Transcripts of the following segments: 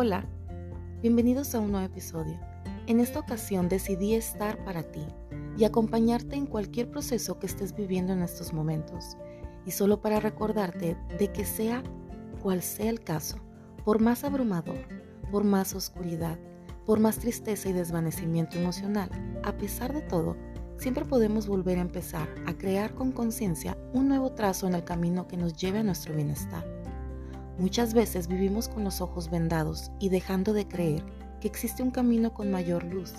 Hola, bienvenidos a un nuevo episodio. En esta ocasión decidí estar para ti y acompañarte en cualquier proceso que estés viviendo en estos momentos. Y solo para recordarte de que sea cual sea el caso, por más abrumador, por más oscuridad, por más tristeza y desvanecimiento emocional, a pesar de todo, siempre podemos volver a empezar a crear con conciencia un nuevo trazo en el camino que nos lleve a nuestro bienestar. Muchas veces vivimos con los ojos vendados y dejando de creer que existe un camino con mayor luz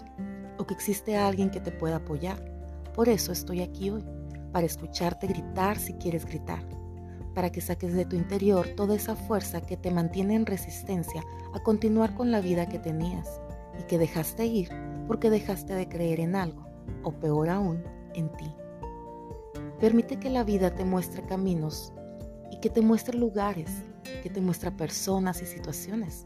o que existe alguien que te pueda apoyar. Por eso estoy aquí hoy, para escucharte gritar si quieres gritar, para que saques de tu interior toda esa fuerza que te mantiene en resistencia a continuar con la vida que tenías y que dejaste ir porque dejaste de creer en algo, o peor aún, en ti. Permite que la vida te muestre caminos y que te muestre lugares que te muestra personas y situaciones.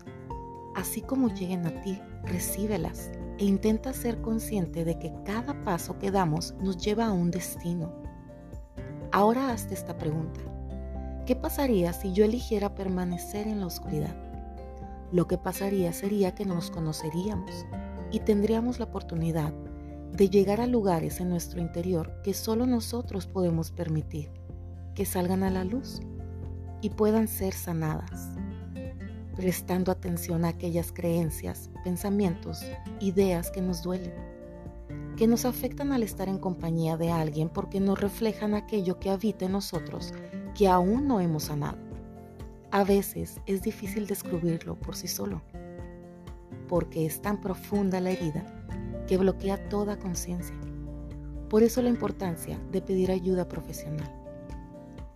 Así como lleguen a ti, recíbelas e intenta ser consciente de que cada paso que damos nos lleva a un destino. Ahora hazte esta pregunta. ¿Qué pasaría si yo eligiera permanecer en la oscuridad? Lo que pasaría sería que nos conoceríamos y tendríamos la oportunidad de llegar a lugares en nuestro interior que solo nosotros podemos permitir que salgan a la luz y puedan ser sanadas, prestando atención a aquellas creencias, pensamientos, ideas que nos duelen, que nos afectan al estar en compañía de alguien porque nos reflejan aquello que habita en nosotros que aún no hemos sanado. A veces es difícil descubrirlo por sí solo, porque es tan profunda la herida que bloquea toda conciencia. Por eso la importancia de pedir ayuda profesional.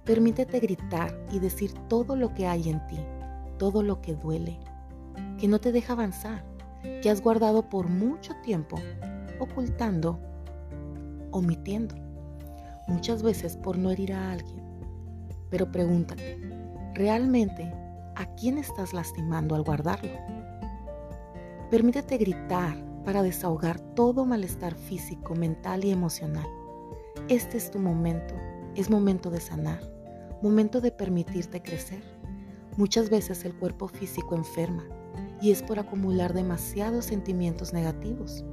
Permítete gritar y decir todo lo que hay en ti, todo lo que duele, que no te deja avanzar, que has guardado por mucho tiempo, ocultando, omitiendo, muchas veces por no herir a alguien. Pero pregúntate, ¿realmente a quién estás lastimando al guardarlo? Permítete gritar para desahogar todo malestar físico, mental y emocional. Este es tu momento, es momento de sanar momento de permitirte crecer. Muchas veces el cuerpo físico enferma y es por acumular demasiados sentimientos negativos,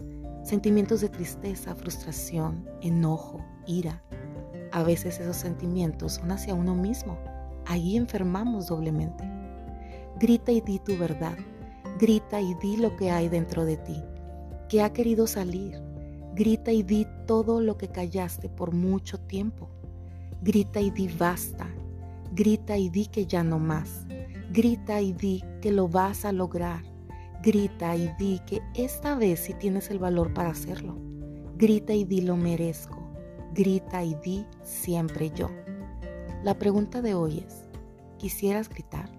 sentimientos de tristeza, frustración, enojo, ira. A veces esos sentimientos son hacia uno mismo. Ahí enfermamos doblemente. Grita y di tu verdad. Grita y di lo que hay dentro de ti, que ha querido salir. Grita y di todo lo que callaste por mucho tiempo. Grita y di basta. Grita y di que ya no más. Grita y di que lo vas a lograr. Grita y di que esta vez sí tienes el valor para hacerlo. Grita y di lo merezco. Grita y di siempre yo. La pregunta de hoy es, ¿quisieras gritar?